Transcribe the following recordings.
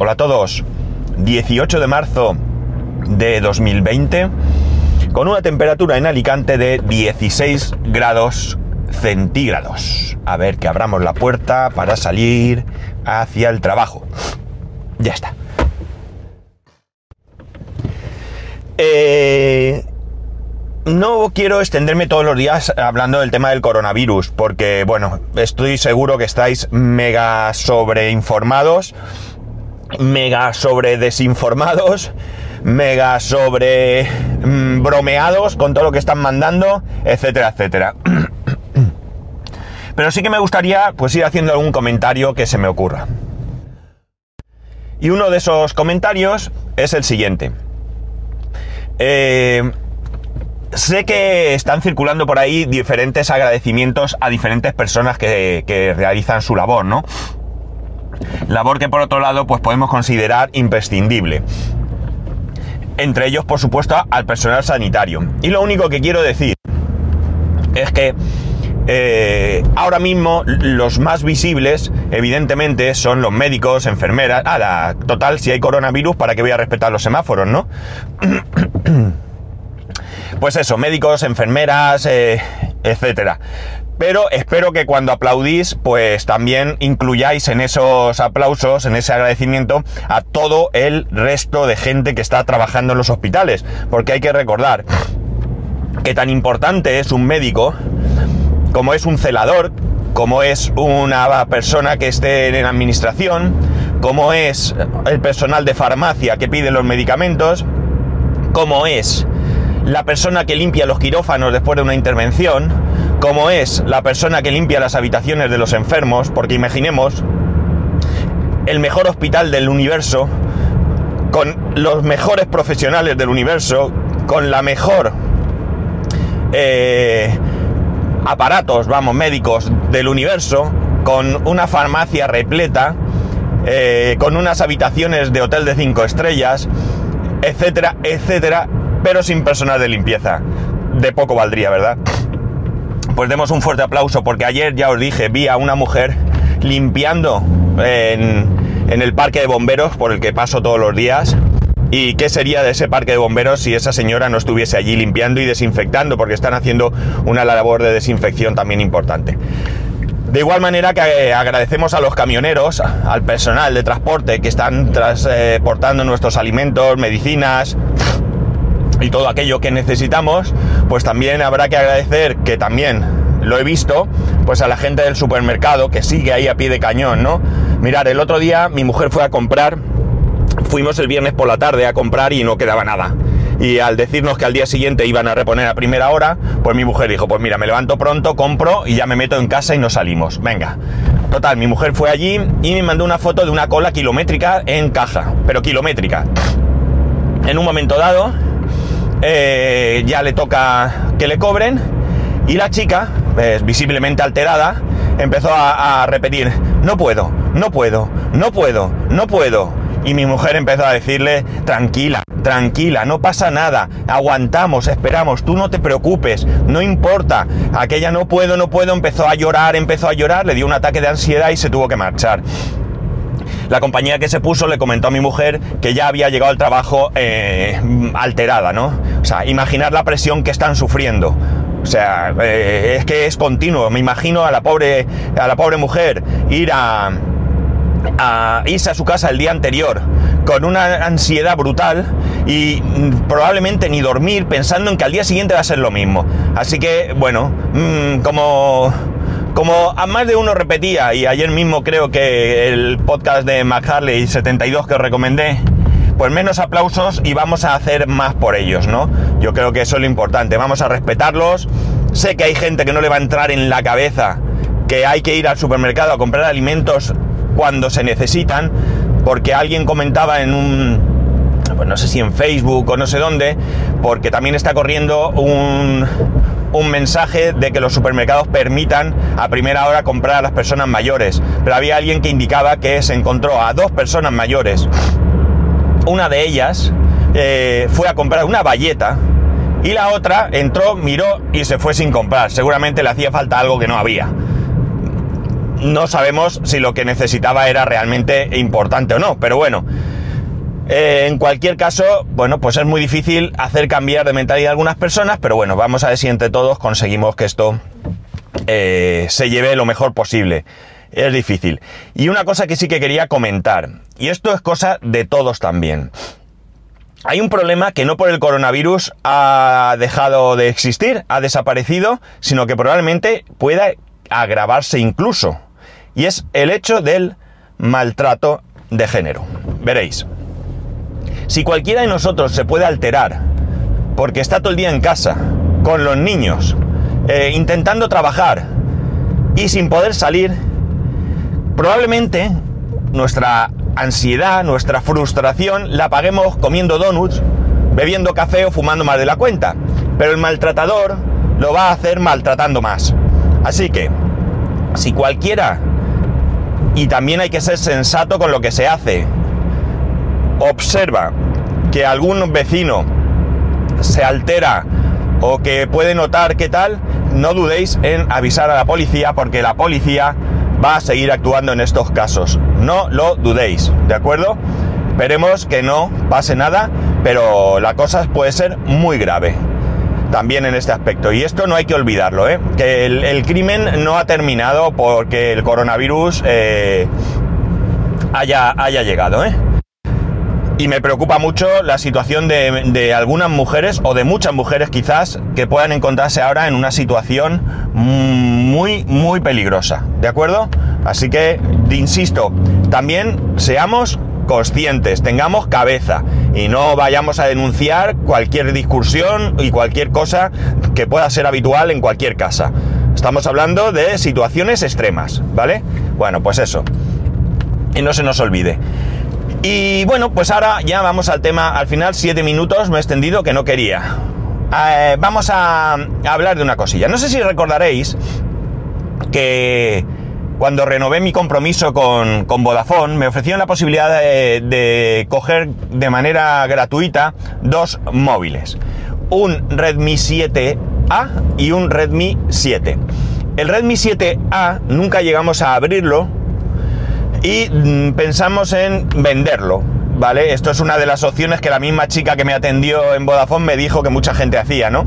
Hola a todos. 18 de marzo de 2020 con una temperatura en Alicante de 16 grados centígrados. A ver que abramos la puerta para salir hacia el trabajo. Ya está. Eh, no quiero extenderme todos los días hablando del tema del coronavirus, porque bueno, estoy seguro que estáis mega sobreinformados, mega sobre desinformados, mega sobre mm, bromeados con todo lo que están mandando, etcétera, etcétera. Pero sí que me gustaría pues ir haciendo algún comentario que se me ocurra. Y uno de esos comentarios es el siguiente. Eh, sé que están circulando por ahí diferentes agradecimientos a diferentes personas que, que, realizan su labor, ¿no? Labor que por otro lado pues podemos considerar imprescindible. Entre ellos, por supuesto, al personal sanitario. Y lo único que quiero decir es que eh, ahora mismo los más visibles, evidentemente, son los médicos, enfermeras. Ah, total, si hay coronavirus, ¿para qué voy a respetar los semáforos, no? pues eso, médicos, enfermeras, eh, etcétera. Pero espero que cuando aplaudís, pues también incluyáis en esos aplausos, en ese agradecimiento, a todo el resto de gente que está trabajando en los hospitales. Porque hay que recordar que tan importante es un médico como es un celador, como es una persona que esté en administración, como es el personal de farmacia que pide los medicamentos, como es la persona que limpia los quirófanos después de una intervención, como es la persona que limpia las habitaciones de los enfermos, porque imaginemos el mejor hospital del universo, con los mejores profesionales del universo, con la mejor eh, aparatos, vamos, médicos del universo, con una farmacia repleta, eh, con unas habitaciones de hotel de 5 estrellas, etcétera, etcétera, pero sin personal de limpieza. De poco valdría, ¿verdad? Pues demos un fuerte aplauso porque ayer ya os dije, vi a una mujer limpiando en, en el parque de bomberos por el que paso todos los días. ¿Y qué sería de ese parque de bomberos si esa señora no estuviese allí limpiando y desinfectando? Porque están haciendo una labor de desinfección también importante. De igual manera que eh, agradecemos a los camioneros, al personal de transporte que están transportando nuestros alimentos, medicinas, y todo aquello que necesitamos, pues también habrá que agradecer que también lo he visto, pues a la gente del supermercado que sigue ahí a pie de cañón, ¿no? Mirar, el otro día mi mujer fue a comprar, fuimos el viernes por la tarde a comprar y no quedaba nada. Y al decirnos que al día siguiente iban a reponer a primera hora, pues mi mujer dijo, pues mira, me levanto pronto, compro y ya me meto en casa y nos salimos. Venga. Total, mi mujer fue allí y me mandó una foto de una cola kilométrica en caja, pero kilométrica. En un momento dado, eh, ya le toca que le cobren y la chica, pues, visiblemente alterada, empezó a, a repetir, no puedo, no puedo, no puedo, no puedo. Y mi mujer empezó a decirle, tranquila, tranquila, no pasa nada, aguantamos, esperamos, tú no te preocupes, no importa. Aquella no puedo, no puedo, empezó a llorar, empezó a llorar, le dio un ataque de ansiedad y se tuvo que marchar. La compañía que se puso le comentó a mi mujer que ya había llegado al trabajo eh, alterada, ¿no? O sea, imaginar la presión que están sufriendo. O sea, eh, es que es continuo. Me imagino a la pobre, a la pobre mujer ir a, irse a su casa el día anterior con una ansiedad brutal y probablemente ni dormir pensando en que al día siguiente va a ser lo mismo. Así que, bueno, mmm, como como a más de uno repetía, y ayer mismo creo que el podcast de McHarley 72 que os recomendé, pues menos aplausos y vamos a hacer más por ellos, ¿no? Yo creo que eso es lo importante, vamos a respetarlos. Sé que hay gente que no le va a entrar en la cabeza que hay que ir al supermercado a comprar alimentos cuando se necesitan, porque alguien comentaba en un, pues no sé si en Facebook o no sé dónde, porque también está corriendo un, un mensaje de que los supermercados permitan a primera hora comprar a las personas mayores. Pero había alguien que indicaba que se encontró a dos personas mayores. Una de ellas eh, fue a comprar una valleta y la otra entró, miró y se fue sin comprar. Seguramente le hacía falta algo que no había. no sabemos si lo que necesitaba era realmente importante o no, pero bueno. Eh, en cualquier caso, bueno, pues es muy difícil hacer cambiar de mentalidad algunas personas, pero bueno, vamos a ver si entre todos conseguimos que esto eh, se lleve lo mejor posible. Es difícil. Y una cosa que sí que quería comentar, y esto es cosa de todos también. Hay un problema que no por el coronavirus ha dejado de existir, ha desaparecido, sino que probablemente pueda agravarse incluso. Y es el hecho del maltrato de género. Veréis. Si cualquiera de nosotros se puede alterar porque está todo el día en casa, con los niños, eh, intentando trabajar y sin poder salir, probablemente nuestra ansiedad, nuestra frustración la paguemos comiendo donuts, bebiendo café o fumando más de la cuenta. Pero el maltratador lo va a hacer maltratando más. Así que, si cualquiera, y también hay que ser sensato con lo que se hace, observa que algún vecino se altera o que puede notar qué tal, no dudéis en avisar a la policía porque la policía va a seguir actuando en estos casos. No lo dudéis, ¿de acuerdo? Esperemos que no pase nada, pero la cosa puede ser muy grave también en este aspecto. Y esto no hay que olvidarlo, ¿eh? que el, crimen no ha terminado porque el coronavirus eh, haya, haya llegado. ¿eh? Y me preocupa mucho la situación de, algunas mujeres, o de muchas mujeres quizás, que puedan encontrarse ahora en una situación muy, muy peligrosa. ¿De acuerdo? Así que, insisto, también seamos conscientes, tengamos cabeza y no vayamos a denunciar cualquier discusión y cualquier cosa que pueda ser habitual en cualquier casa. Estamos hablando de situaciones extremas, ¿vale? Bueno, pues eso. Y no se nos olvide. Y bueno, pues ahora ya vamos al tema, al final siete minutos me he extendido que no quería. Eh, vamos a, hablar de una cosilla. No sé si recordaréis que cuando renové mi compromiso con, Vodafone me ofrecieron la posibilidad de, de, coger de manera gratuita dos móviles. Un Redmi 7A y un Redmi 7. El Redmi 7A nunca llegamos a abrirlo y mm, pensamos en venderlo. ¿Vale? Esto es una de las opciones que la misma chica que me atendió en Vodafone me dijo que mucha gente hacía, ¿no?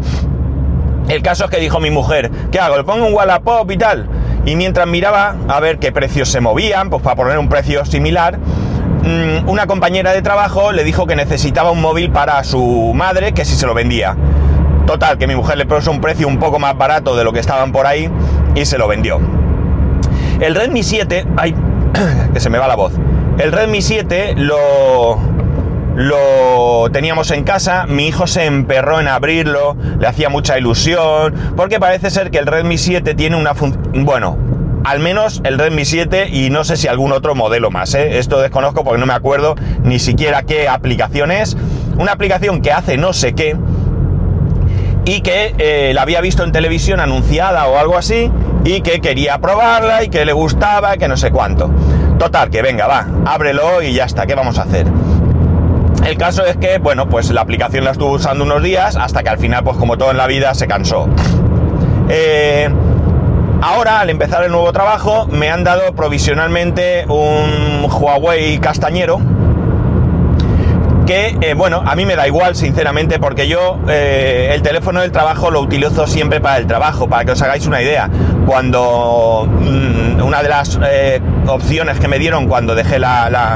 El caso es que dijo mi mujer, ¿qué hago? ¿Le pongo un Wallapop y tal? Y mientras miraba a ver qué precios se movían, pues para poner un precio similar, mm, una compañera de trabajo le dijo que necesitaba un móvil para su madre, que si se lo vendía. Total, que mi mujer le puso un precio un poco más barato de lo que estaban por ahí y se lo vendió. El Redmi 7, ay, que se me va la voz. El Redmi 7 lo, lo teníamos en casa, mi hijo se emperró en abrirlo, le hacía mucha ilusión, porque parece ser que el Redmi 7 tiene una función, bueno, al menos el Redmi 7 y no sé si algún otro modelo más, ¿eh? esto desconozco porque no me acuerdo ni siquiera qué aplicación es, una aplicación que hace no sé qué y que eh, la había visto en televisión anunciada o algo así y que quería probarla y que le gustaba, que no sé cuánto. Total, que venga, va, ábrelo y ya está, ¿qué vamos a hacer? El caso es que, bueno, pues la aplicación la estuvo usando unos días hasta que al final, pues como todo en la vida, se cansó. Eh, ahora, al empezar el nuevo trabajo, me han dado provisionalmente un Huawei castañero que, eh, bueno, a mí me da igual, sinceramente, porque yo eh, el teléfono del trabajo lo utilizo siempre para el trabajo, para que os hagáis una idea. Cuando mm, una de las eh, opciones que me dieron cuando dejé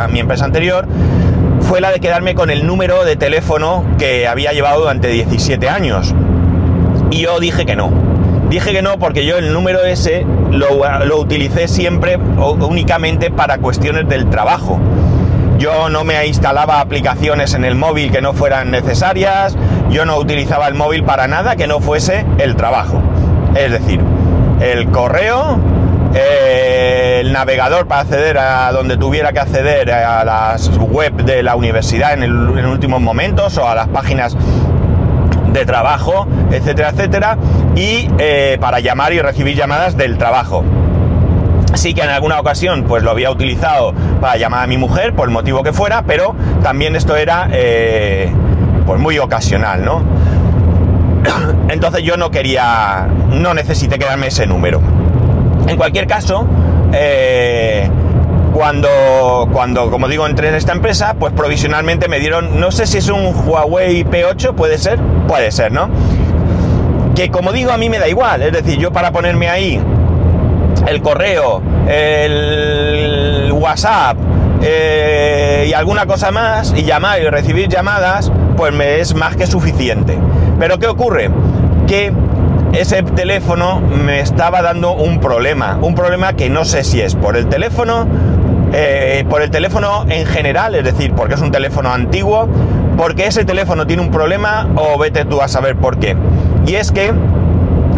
mi empresa anterior fue la de quedarme con el número de teléfono que había llevado durante 17 años. Y yo dije que no. Dije que no porque yo el número ese lo, lo utilicé siempre únicamente para cuestiones del trabajo. Yo no me instalaba aplicaciones en el móvil que no fueran necesarias, yo no utilizaba el móvil para nada que no fuese el trabajo. Es decir, el correo, el navegador para acceder a donde tuviera que acceder a las web de la universidad en, últimos momentos o a las páginas de trabajo, etcétera, etcétera, y eh, para llamar y recibir llamadas del trabajo. Sí que en alguna ocasión pues lo había utilizado para llamar a mi mujer, por el motivo que fuera, pero también esto era eh, pues muy ocasional, ¿no? Entonces yo no quería, no necesité quedarme ese número. En cualquier caso, eh, cuando, cuando, como digo, entré en esta empresa, pues provisionalmente me dieron, no sé si es un Huawei P8, puede ser, puede ser, ¿no? Que como digo, a mí me da igual, es decir, yo para ponerme ahí el correo, el WhatsApp eh, y alguna cosa más, y llamar y recibir llamadas, pues me es más que suficiente. Pero ¿qué ocurre? Que ese teléfono me estaba dando un problema, un problema que no sé si es por el teléfono, eh, por el teléfono en general, es decir, porque es un teléfono antiguo, porque ese teléfono tiene un problema o vete tú a saber por qué. Y es que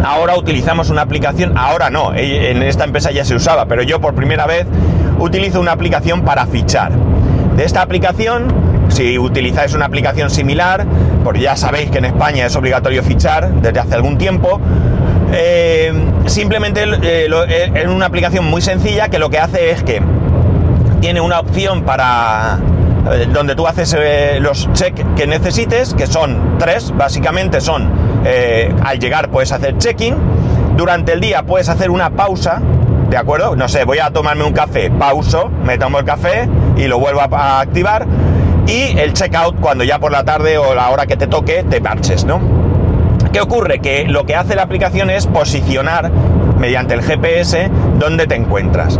ahora utilizamos una aplicación, ahora no, eh, en esta empresa ya se usaba, pero yo por primera vez utilizo una aplicación para fichar. De esta aplicación, si utilizáis una aplicación similar, porque ya sabéis que en España es obligatorio fichar desde hace algún tiempo, eh, simplemente eh, es una aplicación muy sencilla que lo que hace es que tiene una opción para donde tú haces los checks que necesites, que son tres, básicamente son al llegar puedes hacer check-in, durante el día puedes hacer una pausa ¿de acuerdo? No sé, voy a tomarme un café, pauso, me tomo el café y lo vuelvo a, activar. Y el checkout cuando ya por la tarde o la hora que te toque te marches, ¿no? ¿Qué ocurre? Que lo que hace la aplicación es posicionar mediante el GPS dónde te encuentras.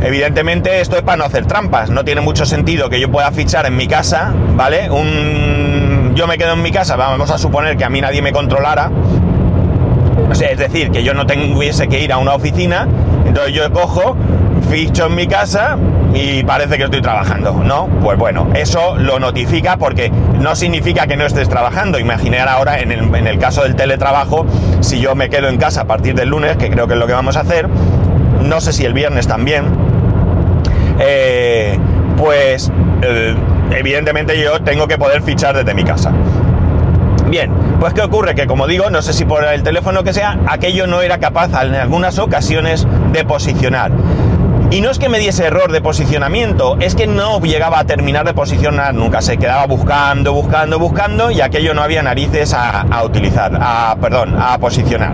Evidentemente esto es para no hacer trampas, no tiene mucho sentido que yo pueda fichar en mi casa, ¿vale? Un... Yo me quedo en mi casa, vamos a suponer que a mí nadie me controlara, o sea, es decir, que yo no tuviese que ir a una oficina, entonces yo cojo, ficho en mi casa y parece que estoy trabajando, ¿no? Pues bueno, eso lo notifica porque no significa que no estés trabajando. Imaginar ahora en el, caso del teletrabajo, si yo me quedo en casa a partir del lunes, que creo que es lo que vamos a hacer, no sé si el viernes también, eh, pues eh, evidentemente yo tengo que poder fichar desde mi casa. Bien, pues ¿qué ocurre? Que como digo, no sé si por el teléfono que sea, aquello no era capaz en algunas ocasiones de posicionar. Y no es que me diese error de posicionamiento, es que no llegaba a terminar de posicionar nunca. Se quedaba buscando, buscando, buscando y aquello no había narices a, utilizar, a, perdón, a posicionar.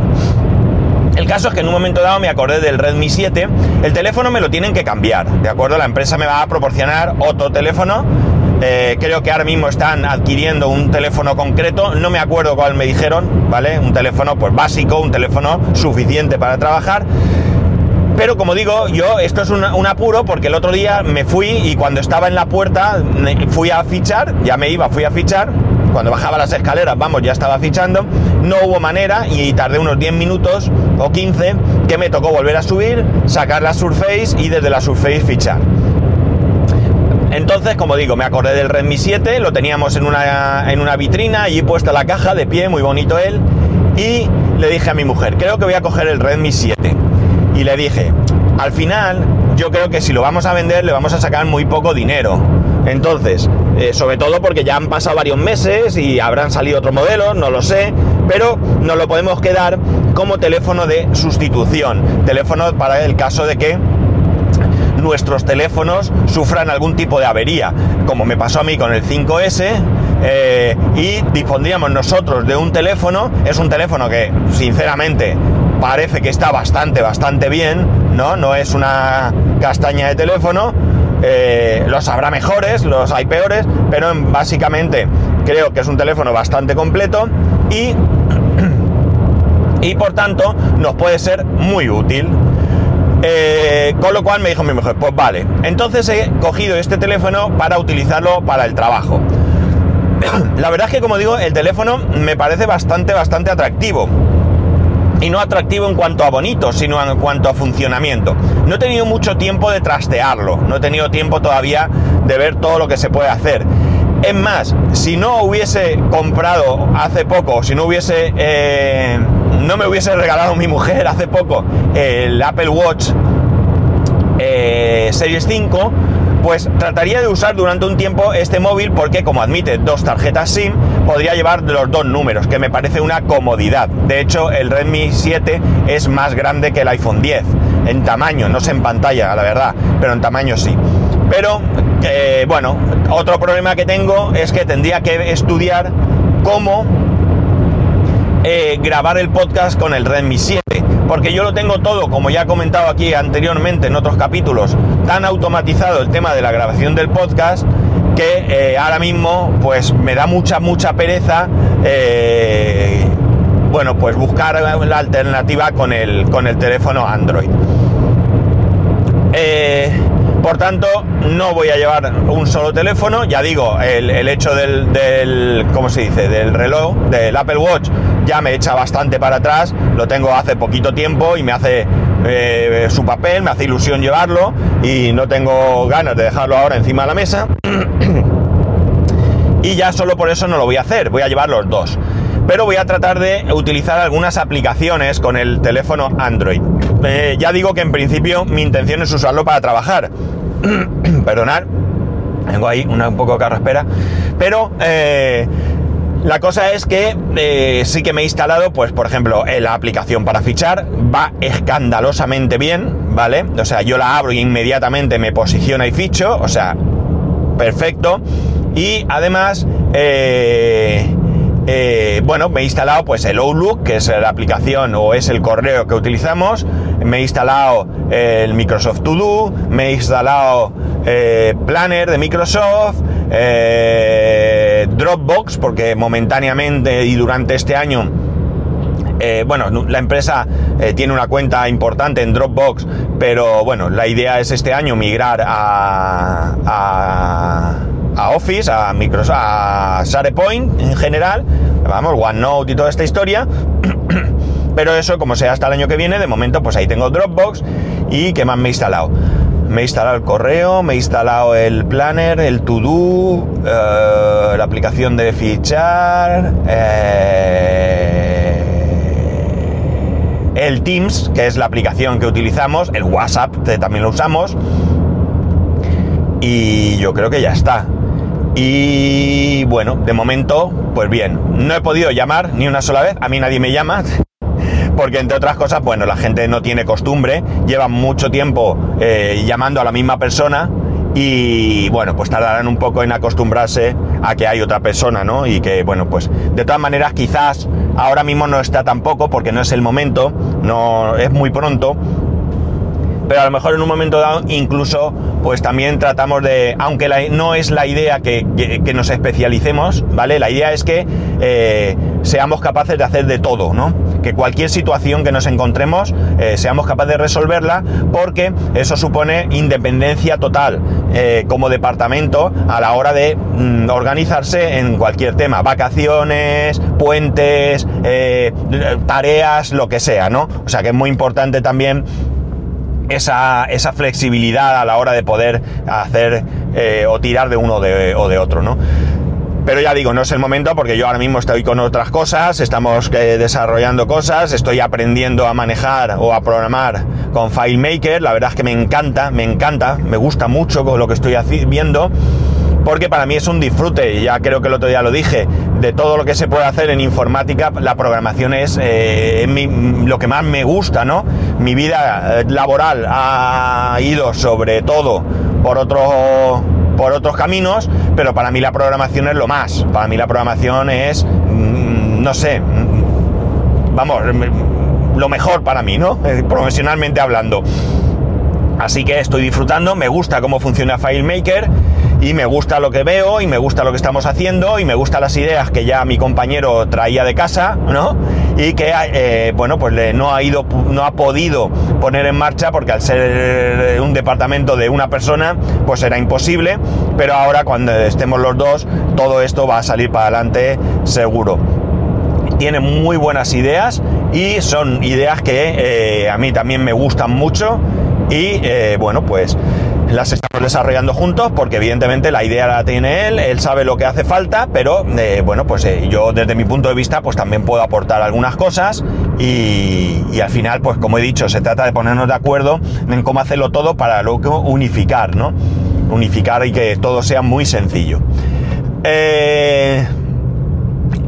El caso es que en un momento dado me acordé del Redmi 7. El teléfono me lo tienen que cambiar, ¿de acuerdo? La empresa me va a proporcionar otro teléfono eh, creo que ahora mismo están adquiriendo un teléfono concreto, no me acuerdo cuál me dijeron, ¿vale? Un teléfono pues básico, un teléfono suficiente para trabajar. Pero como digo, yo esto es un, apuro porque el otro día me fui y cuando estaba en la puerta fui a fichar, ya me iba, fui a fichar, cuando bajaba las escaleras, vamos, ya estaba fichando, no hubo manera y tardé unos 10 minutos o 15 que me tocó volver a subir, sacar la Surface y desde la Surface fichar. Entonces, como digo, me acordé del Redmi 7, lo teníamos en una, en una vitrina, allí puesta la caja, de pie, muy bonito él, y le dije a mi mujer, creo que voy a coger el Redmi 7. Y le dije, al final, yo creo que si lo vamos a vender, le vamos a sacar muy poco dinero. Entonces, eh, sobre todo porque ya han pasado varios meses y habrán salido otros modelos, no lo sé, pero nos lo podemos quedar como teléfono de sustitución. Teléfono para el caso de que nuestros teléfonos sufran algún tipo de avería, como me pasó a mí con el 5S, eh, y dispondríamos nosotros de un teléfono, es un teléfono que sinceramente parece que está bastante, bastante bien, ¿no? No es una castaña de teléfono, eh, los habrá mejores, los hay peores, pero básicamente creo que es un teléfono bastante completo y, y por tanto nos puede ser muy útil. Eh, con lo cual me dijo mi mujer, pues vale. Entonces he cogido este teléfono para utilizarlo para el trabajo. La verdad es que, como digo, el teléfono me parece bastante, bastante atractivo. Y no atractivo en cuanto a bonito, sino en cuanto a funcionamiento. No he tenido mucho tiempo de trastearlo, no he tenido tiempo todavía de ver todo lo que se puede hacer. Es más, si no hubiese comprado hace poco, si no hubiese eh, no me hubiese regalado mi mujer hace poco el Apple Watch eh, Series 5, pues trataría de usar durante un tiempo este móvil porque como admite dos tarjetas SIM, podría llevar los dos números, que me parece una comodidad. De hecho, el Redmi 7 es más grande que el iPhone 10, en tamaño, no sé en pantalla, la verdad, pero en tamaño sí. Pero, eh, bueno, otro problema que tengo es que tendría que estudiar cómo eh, grabar el podcast con el Redmi 7, porque yo lo tengo todo, como ya he comentado aquí anteriormente en otros capítulos, tan automatizado el tema de la grabación del podcast que eh, ahora mismo pues me da mucha, mucha pereza eh, bueno, pues buscar la alternativa con el, con el teléfono Android. Eh, por tanto, no voy a llevar un solo teléfono. Ya digo, el, hecho del, ¿cómo se dice? Del reloj, del Apple Watch, ya me echa bastante para atrás. Lo tengo hace poquito tiempo y me hace eh, su papel, me hace ilusión llevarlo y no tengo ganas de dejarlo ahora encima de la mesa. y ya solo por eso no lo voy a hacer. Voy a llevar los dos pero voy a tratar de utilizar algunas aplicaciones con el teléfono Android. Eh, ya digo que en principio mi intención es usarlo para trabajar. Perdonad, tengo ahí una un poco carraspera, pero eh, la cosa es que eh, sí que me he instalado, pues por ejemplo, la aplicación para fichar va escandalosamente bien, ¿vale? O sea, yo la abro y inmediatamente me posiciona y ficho, o sea, perfecto. Y además, eh, bueno, me he instalado pues el Outlook, que es la aplicación o es el correo que utilizamos, me he instalado el Microsoft To Do, me he instalado eh, Planner de Microsoft, eh, Dropbox, porque momentáneamente y durante este año bueno, la empresa tiene una cuenta importante en Dropbox, pero bueno, la idea es este año migrar a a Office, a Microsoft, a SharePoint en general, vamos, OneNote y toda esta historia. Pero eso, como sea hasta el año que viene, de momento, pues ahí tengo Dropbox y ¿qué más me he instalado? Me he instalado el correo, me he instalado el planner, el to-do, eh, la aplicación de fichar, eh, el Teams, que es la aplicación que utilizamos, el WhatsApp, que también lo usamos, y yo creo que ya está. Y bueno, de momento, pues bien, no he podido llamar ni una sola vez, a mí nadie me llama, porque entre otras cosas, bueno, la gente no tiene costumbre, lleva mucho tiempo eh, llamando a la misma persona y bueno, pues tardarán un poco en acostumbrarse a que hay otra persona, ¿no? Y que bueno, pues de todas maneras quizás ahora mismo no está tampoco porque no es el momento, no es muy pronto, pero a lo mejor en un momento dado incluso pues también tratamos de, aunque no es la idea que, nos especialicemos, ¿vale? La idea es que eh, seamos capaces de hacer de todo, ¿no? Que cualquier situación que nos encontremos eh, seamos capaces de resolverla porque eso supone independencia total eh, como departamento a la hora de mm, organizarse en cualquier tema, vacaciones, puentes, tareas, lo que sea, ¿no? O sea que es muy importante también esa, esa, flexibilidad a la hora de poder hacer eh, o tirar de uno o de otro, ¿no? Pero ya digo, no es el momento porque yo ahora mismo estoy con otras cosas, estamos eh, desarrollando cosas, estoy aprendiendo a manejar o a programar con FileMaker, la verdad es que me encanta, me encanta, me gusta mucho lo que estoy viendo porque para mí es un disfrute, ya creo que el otro día lo dije, de todo lo que se puede hacer en informática, la programación es eh, lo que más me gusta, ¿no? Mi vida eh, laboral ha ido sobre todo por otro por otros caminos, pero para mí la programación es lo más. Para mí la programación es, mm, no sé, mm, vamos, lo mejor para mí, ¿no? Profesionalmente hablando. Así que estoy disfrutando, me gusta cómo funciona FileMaker y me gusta lo que veo y me gusta lo que estamos haciendo y me gustan las ideas que ya mi compañero traía de casa, ¿no? Y que, eh, bueno, pues no ha ido, no ha podido poner en marcha porque al ser un departamento de una persona, pues era imposible, pero ahora cuando estemos los dos, todo esto va a salir para adelante seguro. Tiene muy buenas ideas y son ideas que eh, a mí también me gustan mucho y eh, bueno, pues las estamos desarrollando juntos porque evidentemente la idea la tiene él, él sabe lo que hace falta, pero eh, bueno, pues eh, yo desde mi punto de vista pues también puedo aportar algunas cosas y, al final pues como he dicho se trata de ponernos de acuerdo en cómo hacerlo todo para luego unificar, ¿no? Unificar y que todo sea muy sencillo. Eh,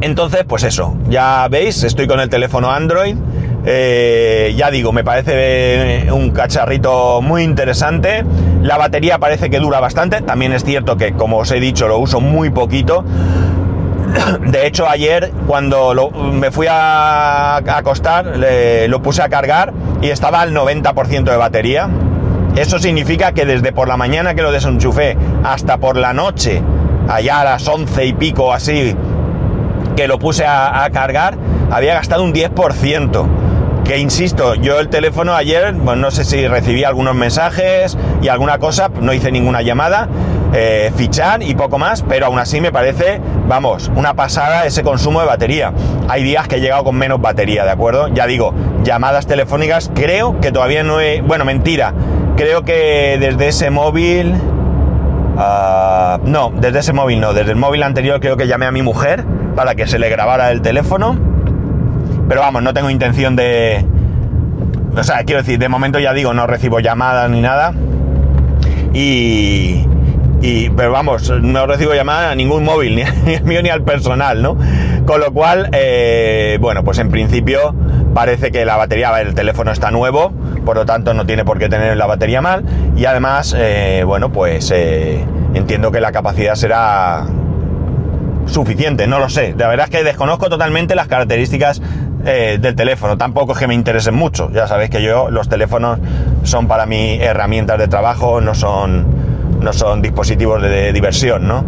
entonces pues eso, ya veis, estoy con el teléfono Android. Ya digo, me parece un cacharrito muy interesante. La batería parece que dura bastante, también es cierto que como os he dicho lo uso muy poquito. De hecho, ayer cuando me fui a, acostar, lo puse a cargar y estaba al 90% de batería. Eso significa que desde por la mañana que lo desenchufé hasta por la noche, allá a las 11 y pico así, que lo puse a cargar, había gastado un 10%. Que insisto, yo el teléfono ayer, bueno, no sé si recibí algunos mensajes y alguna cosa, no hice ninguna llamada, eh, fichar y poco más, pero aún así me parece, vamos, una pasada ese consumo de batería. Hay días que he llegado con menos batería, ¿de acuerdo? Ya digo, llamadas telefónicas, creo que todavía no he... Bueno, mentira, creo que desde ese móvil... Ah, no, desde ese móvil no, desde el móvil anterior creo que llamé a mi mujer para que se le grabara el teléfono. Pero vamos, no tengo intención de... O sea, quiero decir, de momento ya digo, no recibo llamadas ni nada. Y... y pero vamos, no recibo llamadas a ningún móvil, ni, al mío ni al personal, ¿no? Con lo cual, eh, bueno, pues en principio parece que la batería del teléfono está nuevo, por lo tanto no tiene por qué tener la batería mal. Y además, eh, bueno, pues eh, entiendo que la capacidad será suficiente, no lo sé. La verdad es que desconozco totalmente las características eh, del teléfono. Tampoco es que me interesen mucho. Ya sabéis que yo los teléfonos son para mí herramientas de trabajo, no son, no son dispositivos de, diversión, ¿no?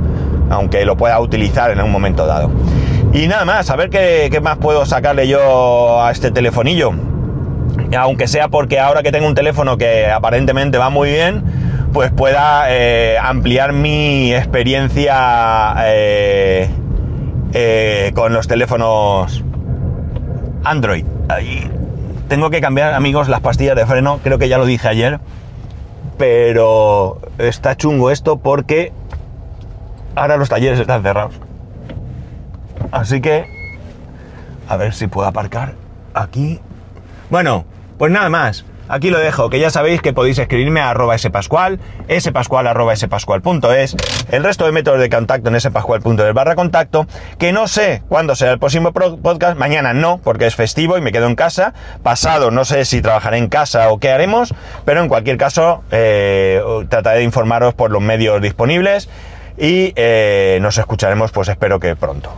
Aunque lo pueda utilizar en un momento dado. Y nada más, a ver qué, qué más puedo sacarle yo a este telefonillo. Aunque sea porque ahora que tengo un teléfono que aparentemente va muy bien, pues pueda eh, ampliar mi experiencia eh, con los teléfonos Android. Tengo que cambiar, amigos, las pastillas de freno, creo que ya lo dije ayer, pero está chungo esto porque ahora los talleres están cerrados. Así que, a ver si puedo aparcar aquí. Bueno, pues nada más. Aquí lo dejo, que ya sabéis que podéis escribirme a arroba spascual, spascual arroba spascual.es, el resto de métodos de contacto en spascual.es barra contacto, que no sé cuándo será el próximo podcast, mañana no, porque es festivo y me quedo en casa, pasado no sé si trabajaré en casa o qué haremos, pero en cualquier caso eh, trataré de informaros por los medios disponibles y eh, nos escucharemos pues espero que pronto.